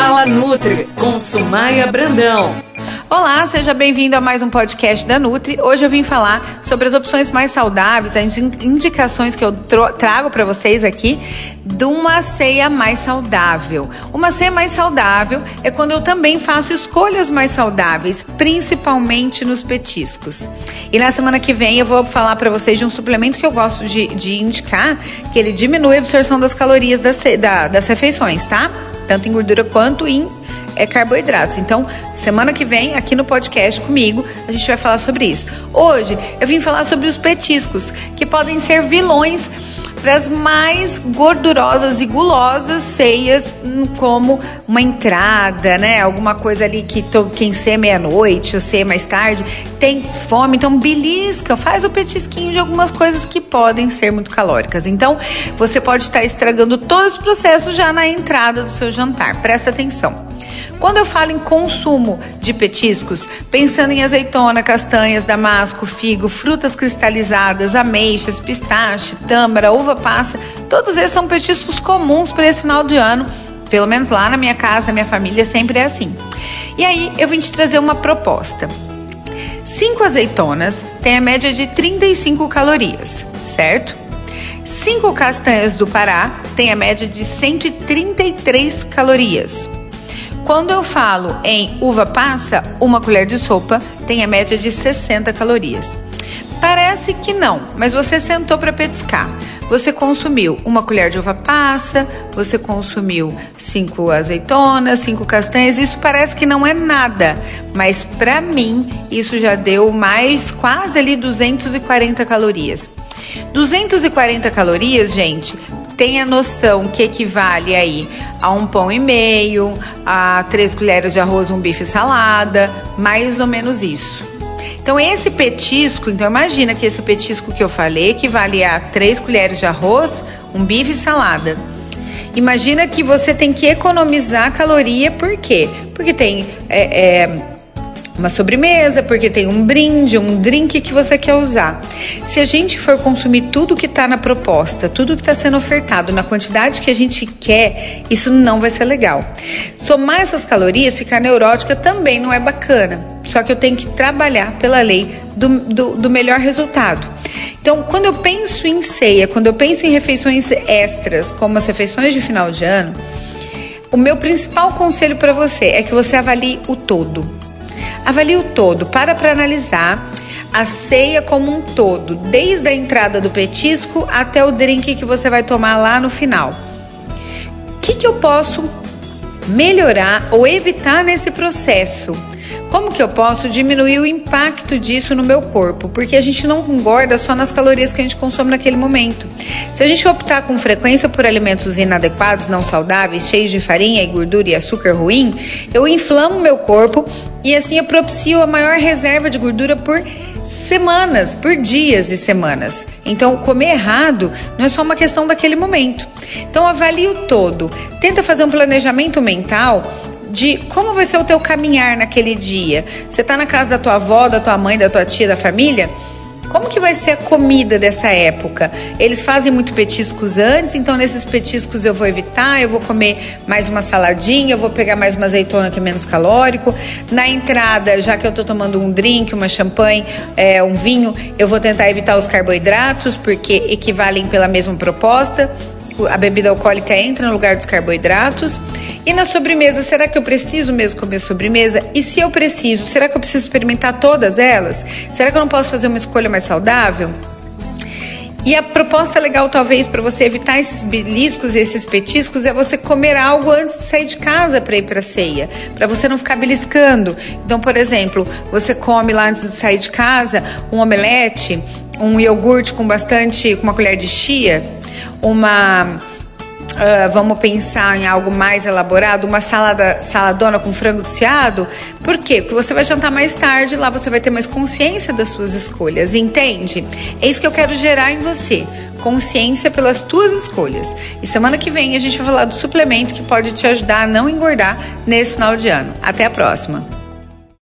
Fala Nutri com Sumaia Brandão. Olá, seja bem-vindo a mais um podcast da Nutri. Hoje eu vim falar sobre as opções mais saudáveis, as indicações que eu trago para vocês aqui de uma ceia mais saudável. Uma ceia mais saudável é quando eu também faço escolhas mais saudáveis, principalmente nos petiscos. E na semana que vem eu vou falar para vocês de um suplemento que eu gosto de, de, indicar, que ele diminui a absorção das calorias das, da, das refeições, tá? Tanto em gordura quanto em é carboidratos. Então, semana que vem, aqui no podcast comigo, a gente vai falar sobre isso. Hoje, eu vim falar sobre os petiscos, que podem ser vilões para as mais gordurosas e gulosas ceias, hum, como uma entrada, né? Alguma coisa ali que quem ser meia-noite ou ser mais tarde tem fome, então belisca, faz o petisquinho de algumas coisas que podem ser muito calóricas. Então, você pode estar estragando todo esse processo já na entrada do seu jantar. Presta atenção. Quando eu falo em consumo de petiscos, pensando em azeitona, castanhas, damasco, figo, frutas cristalizadas, ameixas, pistache, tâmara, uva passa, todos esses são petiscos comuns para esse final de ano. Pelo menos lá na minha casa, na minha família, sempre é assim. E aí eu vim te trazer uma proposta. Cinco azeitonas têm a média de 35 calorias, certo? Cinco castanhas do Pará têm a média de 133 calorias. Quando eu falo em uva passa, uma colher de sopa tem a média de 60 calorias. Parece que não, mas você sentou para petiscar. Você consumiu uma colher de uva passa, você consumiu cinco azeitonas, cinco castanhas. Isso parece que não é nada, mas para mim isso já deu mais quase ali 240 calorias. 240 calorias, gente, tenha noção que equivale aí a um pão e meio, a três colheres de arroz, um bife salada, mais ou menos isso. Então esse petisco, então imagina que esse petisco que eu falei equivale a três colheres de arroz, um bife salada. Imagina que você tem que economizar caloria, por quê? Porque tem é, é, uma sobremesa, porque tem um brinde, um drink que você quer usar. Se a gente for consumir tudo que está na proposta, tudo que está sendo ofertado na quantidade que a gente quer, isso não vai ser legal. Somar essas calorias, ficar neurótica também não é bacana. Só que eu tenho que trabalhar pela lei do, do, do melhor resultado. Então, quando eu penso em ceia, quando eu penso em refeições extras, como as refeições de final de ano, o meu principal conselho para você é que você avalie o todo. Avalie o todo, para para analisar a ceia como um todo, desde a entrada do petisco até o drink que você vai tomar lá no final. O que, que eu posso melhorar ou evitar nesse processo? Como que eu posso diminuir o impacto disso no meu corpo? Porque a gente não engorda só nas calorias que a gente consome naquele momento. Se a gente optar com frequência por alimentos inadequados, não saudáveis, cheios de farinha e gordura e açúcar ruim, eu inflamo meu corpo e assim eu propicio a maior reserva de gordura por semanas, por dias e semanas. Então, comer errado não é só uma questão daquele momento. Então, avalie o todo. Tenta fazer um planejamento mental de como vai ser o teu caminhar naquele dia. Você está na casa da tua avó, da tua mãe, da tua tia, da família? Como que vai ser a comida dessa época? Eles fazem muito petiscos antes, então nesses petiscos eu vou evitar, eu vou comer mais uma saladinha, eu vou pegar mais uma azeitona que é menos calórico. Na entrada, já que eu estou tomando um drink, uma champanhe, é, um vinho, eu vou tentar evitar os carboidratos, porque equivalem pela mesma proposta a bebida alcoólica entra no lugar dos carboidratos. E na sobremesa, será que eu preciso mesmo comer sobremesa? E se eu preciso, será que eu preciso experimentar todas elas? Será que eu não posso fazer uma escolha mais saudável? E a proposta legal, talvez, para você evitar esses beliscos e esses petiscos é você comer algo antes de sair de casa para ir para ceia, para você não ficar beliscando. Então, por exemplo, você come lá antes de sair de casa um omelete, um iogurte com bastante, com uma colher de chia, uma Uh, vamos pensar em algo mais elaborado, uma salada saladona com frango desfiado. Por quê? Porque você vai jantar mais tarde, lá você vai ter mais consciência das suas escolhas, entende? É isso que eu quero gerar em você, consciência pelas tuas escolhas. E semana que vem a gente vai falar do suplemento que pode te ajudar a não engordar nesse final de ano. Até a próxima.